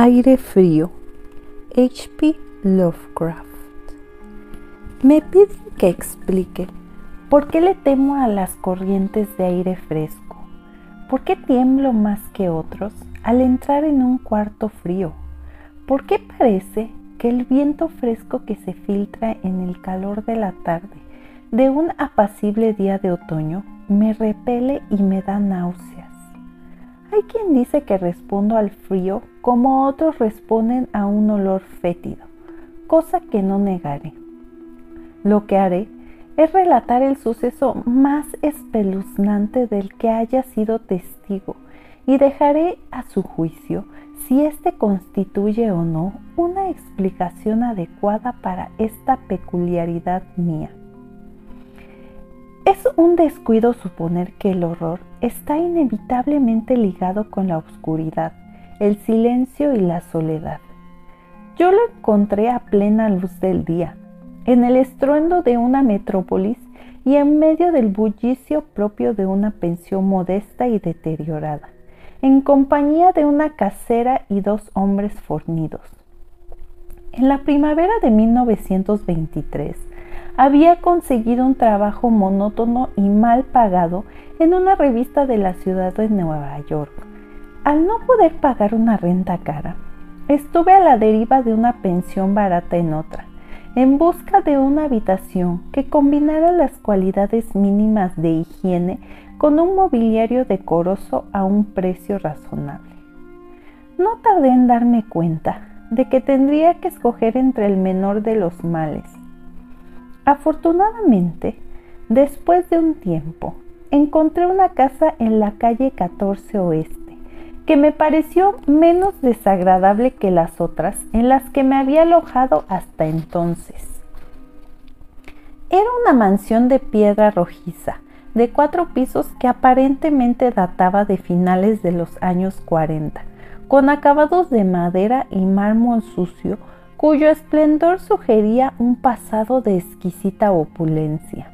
Aire frío. H.P. Lovecraft. Me piden que explique por qué le temo a las corrientes de aire fresco. ¿Por qué tiemblo más que otros al entrar en un cuarto frío? ¿Por qué parece que el viento fresco que se filtra en el calor de la tarde de un apacible día de otoño me repele y me da náuseas? Hay quien dice que respondo al frío como otros responden a un olor fétido, cosa que no negaré. Lo que haré es relatar el suceso más espeluznante del que haya sido testigo y dejaré a su juicio si éste constituye o no una explicación adecuada para esta peculiaridad mía. Es un descuido suponer que el horror está inevitablemente ligado con la oscuridad, el silencio y la soledad. Yo lo encontré a plena luz del día, en el estruendo de una metrópolis y en medio del bullicio propio de una pensión modesta y deteriorada, en compañía de una casera y dos hombres fornidos. En la primavera de 1923, había conseguido un trabajo monótono y mal pagado en una revista de la ciudad de Nueva York. Al no poder pagar una renta cara, estuve a la deriva de una pensión barata en otra, en busca de una habitación que combinara las cualidades mínimas de higiene con un mobiliario decoroso a un precio razonable. No tardé en darme cuenta de que tendría que escoger entre el menor de los males, Afortunadamente, después de un tiempo, encontré una casa en la calle 14 Oeste, que me pareció menos desagradable que las otras en las que me había alojado hasta entonces. Era una mansión de piedra rojiza, de cuatro pisos que aparentemente databa de finales de los años 40, con acabados de madera y mármol sucio cuyo esplendor sugería un pasado de exquisita opulencia.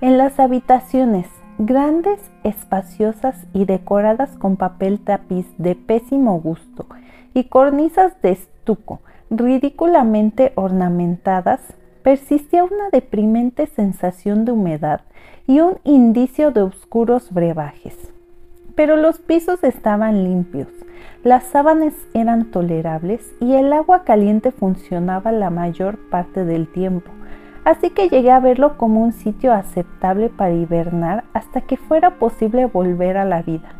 En las habitaciones, grandes, espaciosas y decoradas con papel tapiz de pésimo gusto y cornisas de estuco ridículamente ornamentadas, persistía una deprimente sensación de humedad y un indicio de oscuros brebajes. Pero los pisos estaban limpios, las sábanas eran tolerables y el agua caliente funcionaba la mayor parte del tiempo, así que llegué a verlo como un sitio aceptable para hibernar hasta que fuera posible volver a la vida.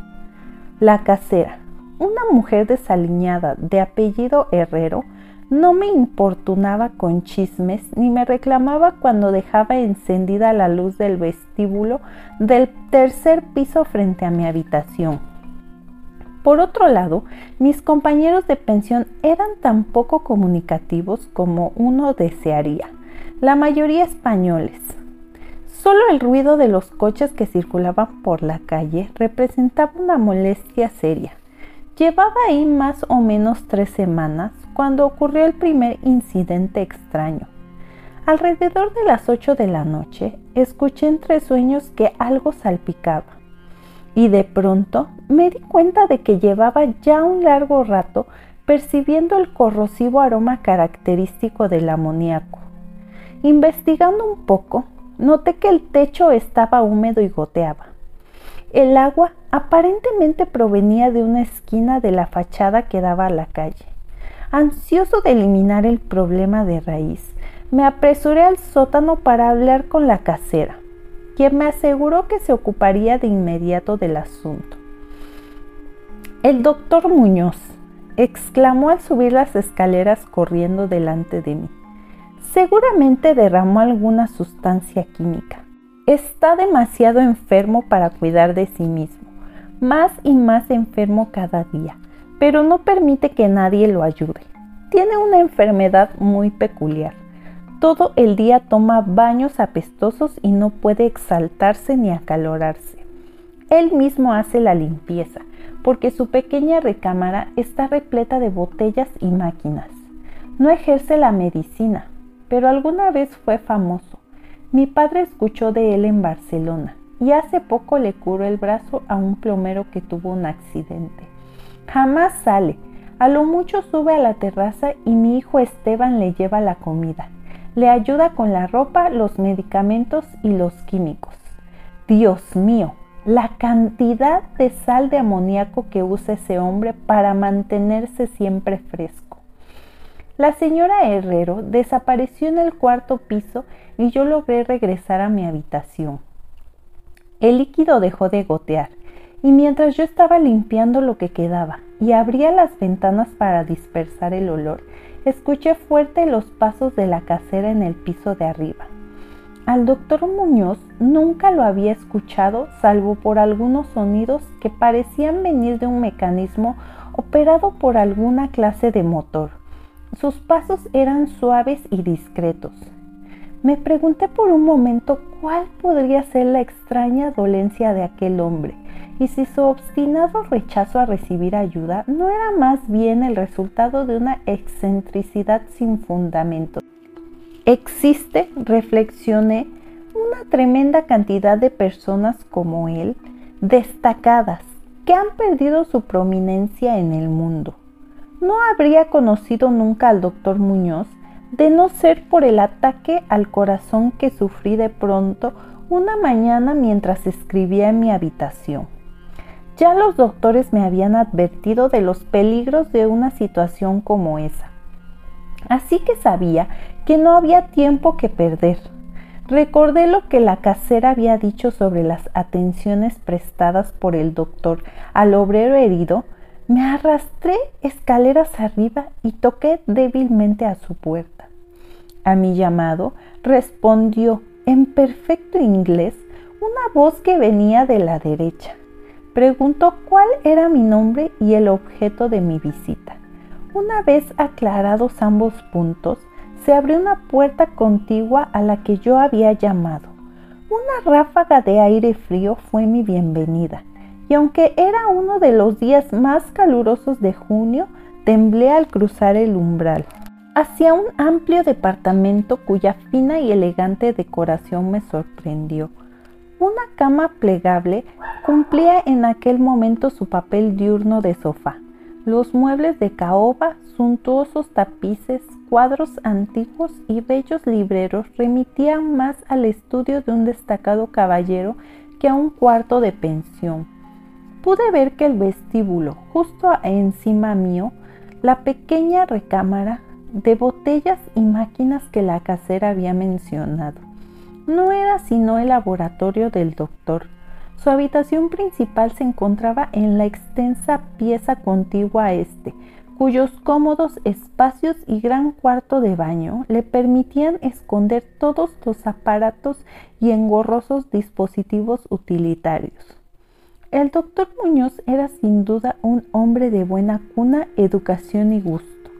La casera, una mujer desaliñada de apellido Herrero, no me importunaba con chismes ni me reclamaba cuando dejaba encendida la luz del vestíbulo del tercer piso frente a mi habitación. Por otro lado, mis compañeros de pensión eran tan poco comunicativos como uno desearía, la mayoría españoles. Solo el ruido de los coches que circulaban por la calle representaba una molestia seria. Llevaba ahí más o menos tres semanas cuando ocurrió el primer incidente extraño. Alrededor de las ocho de la noche, escuché entre sueños que algo salpicaba y de pronto me di cuenta de que llevaba ya un largo rato percibiendo el corrosivo aroma característico del amoníaco. Investigando un poco, noté que el techo estaba húmedo y goteaba. El agua aparentemente provenía de una esquina de la fachada que daba a la calle. Ansioso de eliminar el problema de raíz, me apresuré al sótano para hablar con la casera quien me aseguró que se ocuparía de inmediato del asunto. El doctor Muñoz exclamó al subir las escaleras corriendo delante de mí. Seguramente derramó alguna sustancia química. Está demasiado enfermo para cuidar de sí mismo, más y más enfermo cada día, pero no permite que nadie lo ayude. Tiene una enfermedad muy peculiar todo el día toma baños apestosos y no puede exaltarse ni acalorarse. Él mismo hace la limpieza, porque su pequeña recámara está repleta de botellas y máquinas. No ejerce la medicina, pero alguna vez fue famoso. Mi padre escuchó de él en Barcelona y hace poco le curó el brazo a un plomero que tuvo un accidente. Jamás sale, A lo mucho sube a la terraza y mi hijo Esteban le lleva la comida. Le ayuda con la ropa, los medicamentos y los químicos. Dios mío, la cantidad de sal de amoníaco que usa ese hombre para mantenerse siempre fresco. La señora Herrero desapareció en el cuarto piso y yo logré regresar a mi habitación. El líquido dejó de gotear y mientras yo estaba limpiando lo que quedaba y abría las ventanas para dispersar el olor, escuché fuerte los pasos de la casera en el piso de arriba. Al doctor Muñoz nunca lo había escuchado salvo por algunos sonidos que parecían venir de un mecanismo operado por alguna clase de motor. Sus pasos eran suaves y discretos. Me pregunté por un momento cuál podría ser la extraña dolencia de aquel hombre y si su obstinado rechazo a recibir ayuda no era más bien el resultado de una excentricidad sin fundamento. Existe, reflexioné, una tremenda cantidad de personas como él, destacadas, que han perdido su prominencia en el mundo. No habría conocido nunca al doctor Muñoz de no ser por el ataque al corazón que sufrí de pronto una mañana mientras escribía en mi habitación. Ya los doctores me habían advertido de los peligros de una situación como esa. Así que sabía que no había tiempo que perder. Recordé lo que la casera había dicho sobre las atenciones prestadas por el doctor al obrero herido. Me arrastré escaleras arriba y toqué débilmente a su puerta. A mi llamado respondió en perfecto inglés una voz que venía de la derecha. Preguntó cuál era mi nombre y el objeto de mi visita. Una vez aclarados ambos puntos, se abrió una puerta contigua a la que yo había llamado. Una ráfaga de aire frío fue mi bienvenida, y aunque era uno de los días más calurosos de junio, temblé al cruzar el umbral. Hacia un amplio departamento cuya fina y elegante decoración me sorprendió. Una cama plegable cumplía en aquel momento su papel diurno de sofá. Los muebles de caoba, suntuosos tapices, cuadros antiguos y bellos libreros remitían más al estudio de un destacado caballero que a un cuarto de pensión. Pude ver que el vestíbulo, justo encima mío, la pequeña recámara de botellas y máquinas que la casera había mencionado, no era sino el laboratorio del doctor su habitación principal se encontraba en la extensa pieza contigua a este, cuyos cómodos espacios y gran cuarto de baño le permitían esconder todos los aparatos y engorrosos dispositivos utilitarios. El doctor Muñoz era sin duda un hombre de buena cuna, educación y gusto.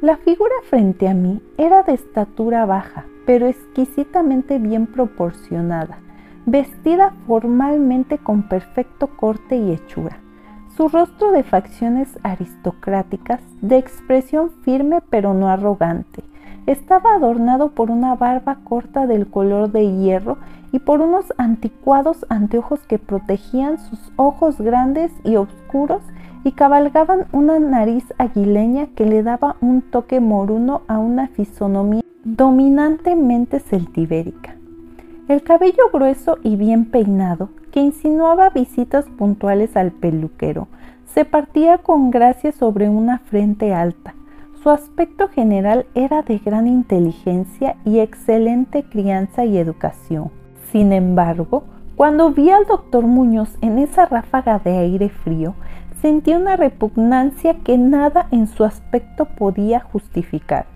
La figura frente a mí era de estatura baja, pero exquisitamente bien proporcionada vestida formalmente con perfecto corte y hechura. Su rostro de facciones aristocráticas, de expresión firme pero no arrogante, estaba adornado por una barba corta del color de hierro y por unos anticuados anteojos que protegían sus ojos grandes y oscuros y cabalgaban una nariz aguileña que le daba un toque moruno a una fisonomía dominantemente celtibérica. El cabello grueso y bien peinado, que insinuaba visitas puntuales al peluquero, se partía con gracia sobre una frente alta. Su aspecto general era de gran inteligencia y excelente crianza y educación. Sin embargo, cuando vi al doctor Muñoz en esa ráfaga de aire frío, sentí una repugnancia que nada en su aspecto podía justificar.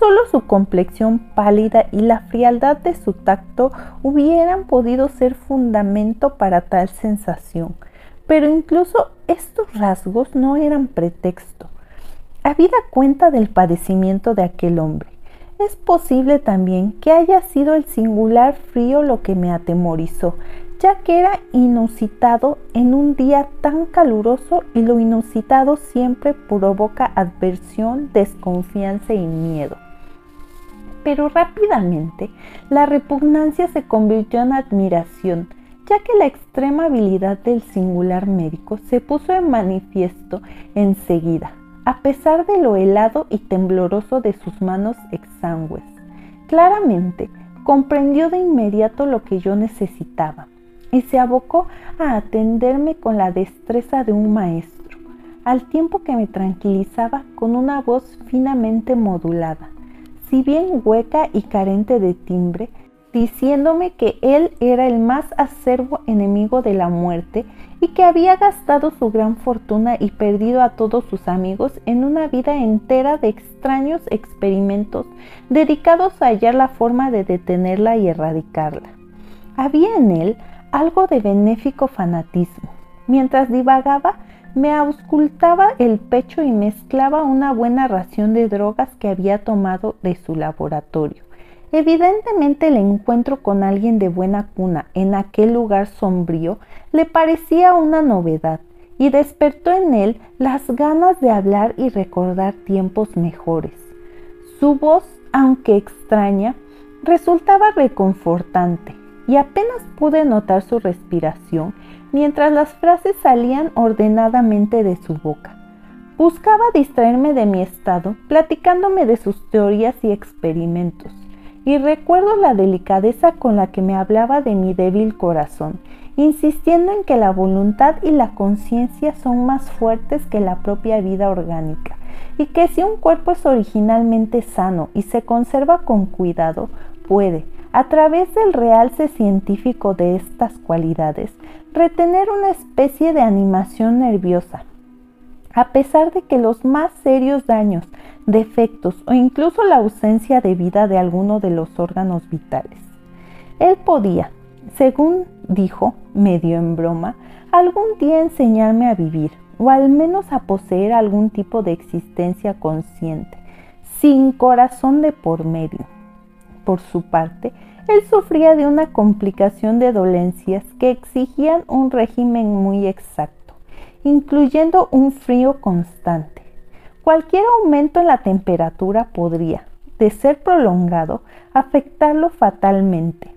Solo su complexión pálida y la frialdad de su tacto hubieran podido ser fundamento para tal sensación, pero incluso estos rasgos no eran pretexto. Habida cuenta del padecimiento de aquel hombre, es posible también que haya sido el singular frío lo que me atemorizó, ya que era inusitado en un día tan caluroso y lo inusitado siempre provoca adversión, desconfianza y miedo pero rápidamente la repugnancia se convirtió en admiración, ya que la extrema habilidad del singular médico se puso en manifiesto enseguida. A pesar de lo helado y tembloroso de sus manos exangües. Claramente, comprendió de inmediato lo que yo necesitaba y se abocó a atenderme con la destreza de un maestro, al tiempo que me tranquilizaba con una voz finamente modulada, si bien hueca y carente de timbre, diciéndome que él era el más acervo enemigo de la muerte y que había gastado su gran fortuna y perdido a todos sus amigos en una vida entera de extraños experimentos dedicados a hallar la forma de detenerla y erradicarla. Había en él algo de benéfico fanatismo. Mientras divagaba, me auscultaba el pecho y mezclaba una buena ración de drogas que había tomado de su laboratorio. Evidentemente el encuentro con alguien de buena cuna en aquel lugar sombrío le parecía una novedad y despertó en él las ganas de hablar y recordar tiempos mejores. Su voz, aunque extraña, resultaba reconfortante y apenas pude notar su respiración mientras las frases salían ordenadamente de su boca. Buscaba distraerme de mi estado platicándome de sus teorías y experimentos y recuerdo la delicadeza con la que me hablaba de mi débil corazón, insistiendo en que la voluntad y la conciencia son más fuertes que la propia vida orgánica, y que si un cuerpo es originalmente sano y se conserva con cuidado, puede, a través del realce científico de estas cualidades, retener una especie de animación nerviosa, a pesar de que los más serios daños defectos o incluso la ausencia de vida de alguno de los órganos vitales. Él podía, según dijo, medio en broma, algún día enseñarme a vivir o al menos a poseer algún tipo de existencia consciente, sin corazón de por medio. Por su parte, él sufría de una complicación de dolencias que exigían un régimen muy exacto, incluyendo un frío constante Cualquier aumento en la temperatura podría, de ser prolongado, afectarlo fatalmente.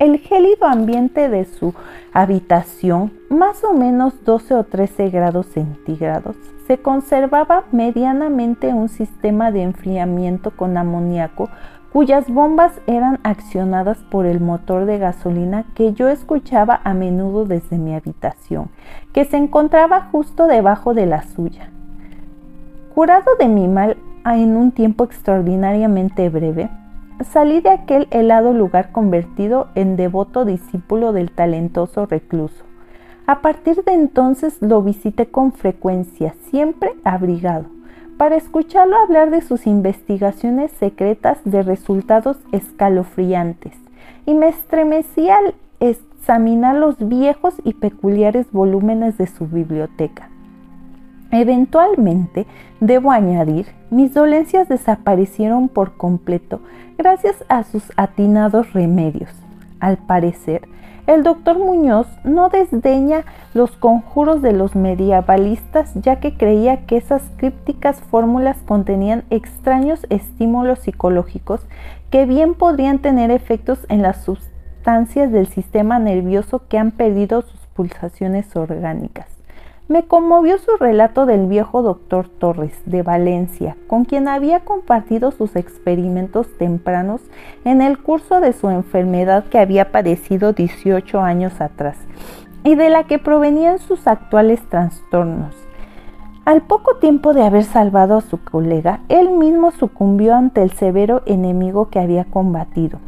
El gélido ambiente de su habitación, más o menos 12 o 13 grados centígrados, se conservaba medianamente un sistema de enfriamiento con amoníaco cuyas bombas eran accionadas por el motor de gasolina que yo escuchaba a menudo desde mi habitación, que se encontraba justo debajo de la suya. Curado de mi mal en un tiempo extraordinariamente breve, salí de aquel helado lugar convertido en devoto discípulo del talentoso recluso. A partir de entonces lo visité con frecuencia, siempre abrigado, para escucharlo hablar de sus investigaciones secretas de resultados escalofriantes, y me estremecí al examinar los viejos y peculiares volúmenes de su biblioteca. Eventualmente, debo añadir, mis dolencias desaparecieron por completo gracias a sus atinados remedios. Al parecer, el doctor Muñoz no desdeña los conjuros de los medievalistas ya que creía que esas crípticas fórmulas contenían extraños estímulos psicológicos que bien podrían tener efectos en las sustancias del sistema nervioso que han perdido sus pulsaciones orgánicas. Me conmovió su relato del viejo doctor Torres de Valencia, con quien había compartido sus experimentos tempranos en el curso de su enfermedad que había padecido 18 años atrás y de la que provenían sus actuales trastornos. Al poco tiempo de haber salvado a su colega, él mismo sucumbió ante el severo enemigo que había combatido.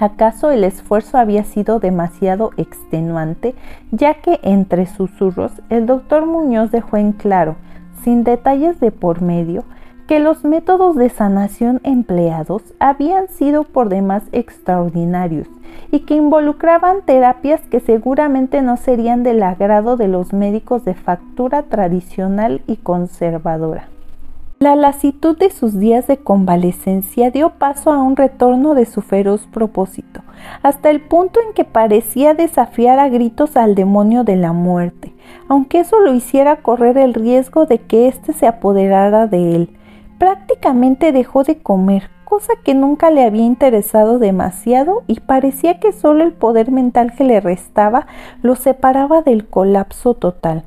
¿Acaso el esfuerzo había sido demasiado extenuante, ya que entre susurros el doctor Muñoz dejó en claro, sin detalles de por medio, que los métodos de sanación empleados habían sido por demás extraordinarios y que involucraban terapias que seguramente no serían del agrado de los médicos de factura tradicional y conservadora. La lasitud de sus días de convalecencia dio paso a un retorno de su feroz propósito, hasta el punto en que parecía desafiar a gritos al demonio de la muerte, aunque eso lo hiciera correr el riesgo de que éste se apoderara de él. Prácticamente dejó de comer, cosa que nunca le había interesado demasiado y parecía que solo el poder mental que le restaba lo separaba del colapso total.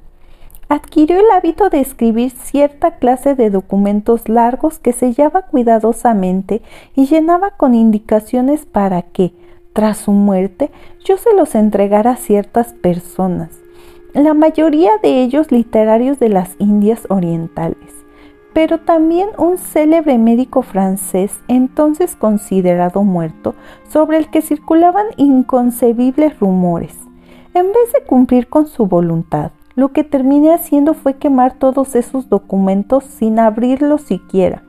Adquirió el hábito de escribir cierta clase de documentos largos que sellaba cuidadosamente y llenaba con indicaciones para que, tras su muerte, yo se los entregara a ciertas personas, la mayoría de ellos literarios de las Indias Orientales, pero también un célebre médico francés, entonces considerado muerto, sobre el que circulaban inconcebibles rumores. En vez de cumplir con su voluntad, lo que terminé haciendo fue quemar todos esos documentos sin abrirlos siquiera.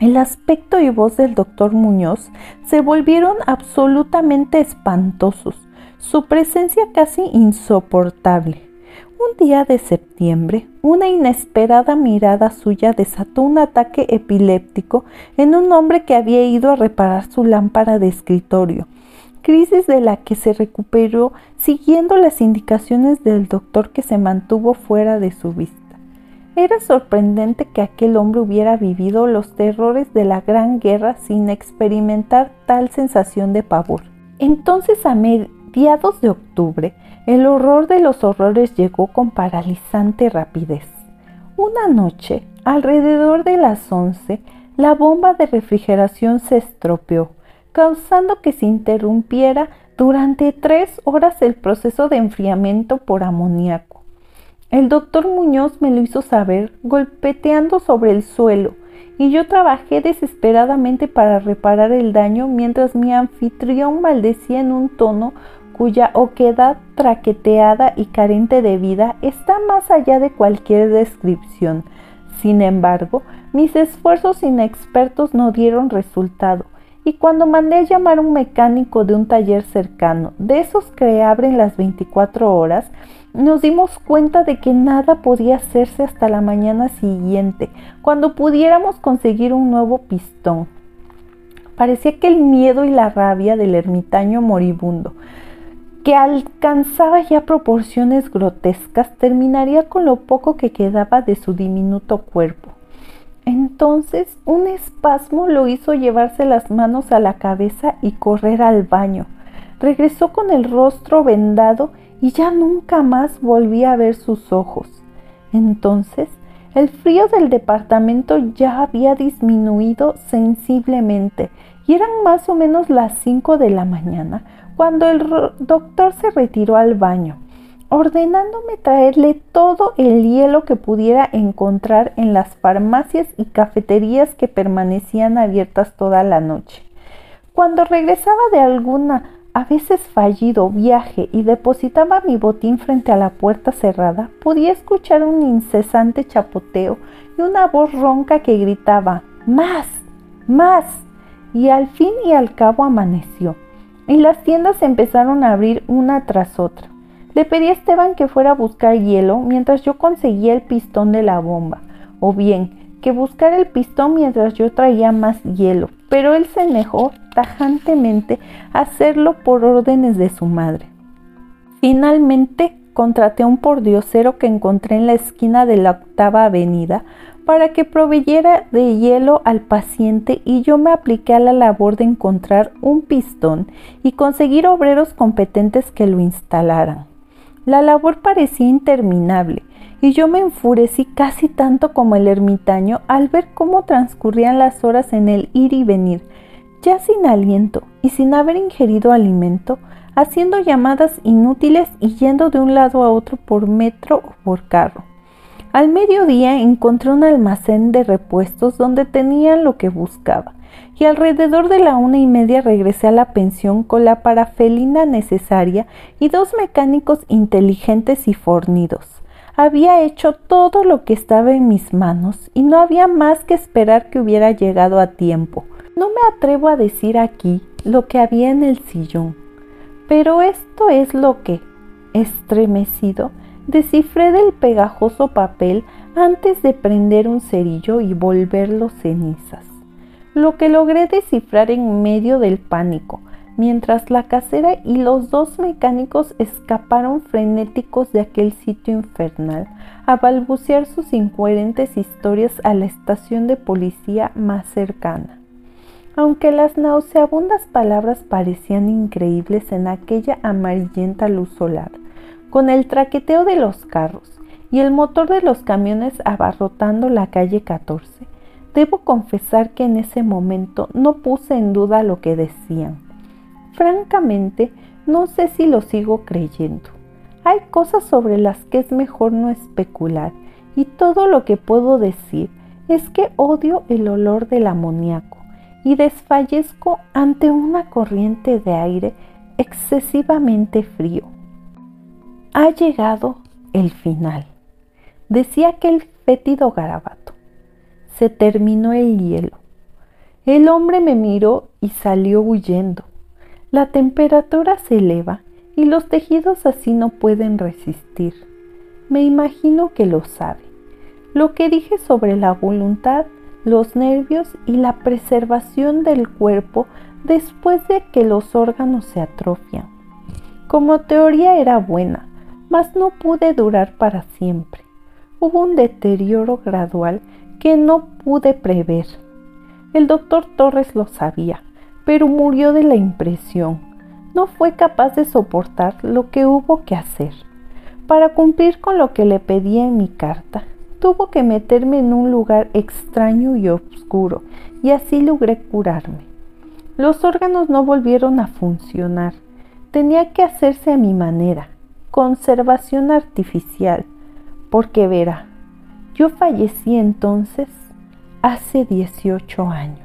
El aspecto y voz del doctor Muñoz se volvieron absolutamente espantosos, su presencia casi insoportable. Un día de septiembre, una inesperada mirada suya desató un ataque epiléptico en un hombre que había ido a reparar su lámpara de escritorio crisis de la que se recuperó siguiendo las indicaciones del doctor que se mantuvo fuera de su vista. Era sorprendente que aquel hombre hubiera vivido los terrores de la Gran Guerra sin experimentar tal sensación de pavor. Entonces, a mediados de octubre, el horror de los horrores llegó con paralizante rapidez. Una noche, alrededor de las once, la bomba de refrigeración se estropeó causando que se interrumpiera durante tres horas el proceso de enfriamiento por amoníaco. El doctor Muñoz me lo hizo saber golpeteando sobre el suelo y yo trabajé desesperadamente para reparar el daño mientras mi anfitrión maldecía en un tono cuya oquedad traqueteada y carente de vida está más allá de cualquier descripción. Sin embargo, mis esfuerzos inexpertos no dieron resultado y cuando mandé a llamar a un mecánico de un taller cercano, de esos que abren las 24 horas, nos dimos cuenta de que nada podía hacerse hasta la mañana siguiente, cuando pudiéramos conseguir un nuevo pistón. Parecía que el miedo y la rabia del ermitaño moribundo, que alcanzaba ya proporciones grotescas, terminaría con lo poco que quedaba de su diminuto cuerpo. Entonces un espasmo lo hizo llevarse las manos a la cabeza y correr al baño. Regresó con el rostro vendado y ya nunca más volví a ver sus ojos. Entonces el frío del departamento ya había disminuido sensiblemente y eran más o menos las cinco de la mañana cuando el doctor se retiró al baño ordenándome traerle todo el hielo que pudiera encontrar en las farmacias y cafeterías que permanecían abiertas toda la noche. Cuando regresaba de alguna, a veces fallido, viaje y depositaba mi botín frente a la puerta cerrada, podía escuchar un incesante chapoteo y una voz ronca que gritaba ¡Más! ¡Más! Y al fin y al cabo amaneció, y las tiendas empezaron a abrir una tras otra. Le pedí a Esteban que fuera a buscar hielo mientras yo conseguía el pistón de la bomba, o bien que buscara el pistón mientras yo traía más hielo, pero él se negó tajantemente a hacerlo por órdenes de su madre. Finalmente contraté a un pordiosero que encontré en la esquina de la octava avenida para que proveyera de hielo al paciente y yo me apliqué a la labor de encontrar un pistón y conseguir obreros competentes que lo instalaran. La labor parecía interminable y yo me enfurecí casi tanto como el ermitaño al ver cómo transcurrían las horas en el ir y venir, ya sin aliento y sin haber ingerido alimento, haciendo llamadas inútiles y yendo de un lado a otro por metro o por carro. Al mediodía encontré un almacén de repuestos donde tenían lo que buscaba y alrededor de la una y media regresé a la pensión con la parafelina necesaria y dos mecánicos inteligentes y fornidos. Había hecho todo lo que estaba en mis manos y no había más que esperar que hubiera llegado a tiempo. No me atrevo a decir aquí lo que había en el sillón, pero esto es lo que, estremecido, descifré del pegajoso papel antes de prender un cerillo y volverlo cenizas lo que logré descifrar en medio del pánico, mientras la casera y los dos mecánicos escaparon frenéticos de aquel sitio infernal, a balbucear sus incoherentes historias a la estación de policía más cercana. Aunque las nauseabundas palabras parecían increíbles en aquella amarillenta luz solar, con el traqueteo de los carros y el motor de los camiones abarrotando la calle 14, debo confesar que en ese momento no puse en duda lo que decían. Francamente, no sé si lo sigo creyendo. Hay cosas sobre las que es mejor no especular y todo lo que puedo decir es que odio el olor del amoníaco y desfallezco ante una corriente de aire excesivamente frío. Ha llegado el final, decía aquel fétido garabato. Se terminó el hielo. El hombre me miró y salió huyendo. La temperatura se eleva y los tejidos así no pueden resistir. Me imagino que lo sabe. Lo que dije sobre la voluntad, los nervios y la preservación del cuerpo después de que los órganos se atrofian. Como teoría era buena, mas no pude durar para siempre. Hubo un deterioro gradual que no pude prever. El doctor Torres lo sabía, pero murió de la impresión no fue capaz de soportar lo que hubo que hacer. Para cumplir con lo que le pedía en mi carta, tuvo que meterme en un lugar extraño y oscuro, y así logré curarme. Los órganos no volvieron a funcionar. Tenía que hacerse a mi manera, conservación artificial, porque verá, yo fallecí entonces hace 18 años.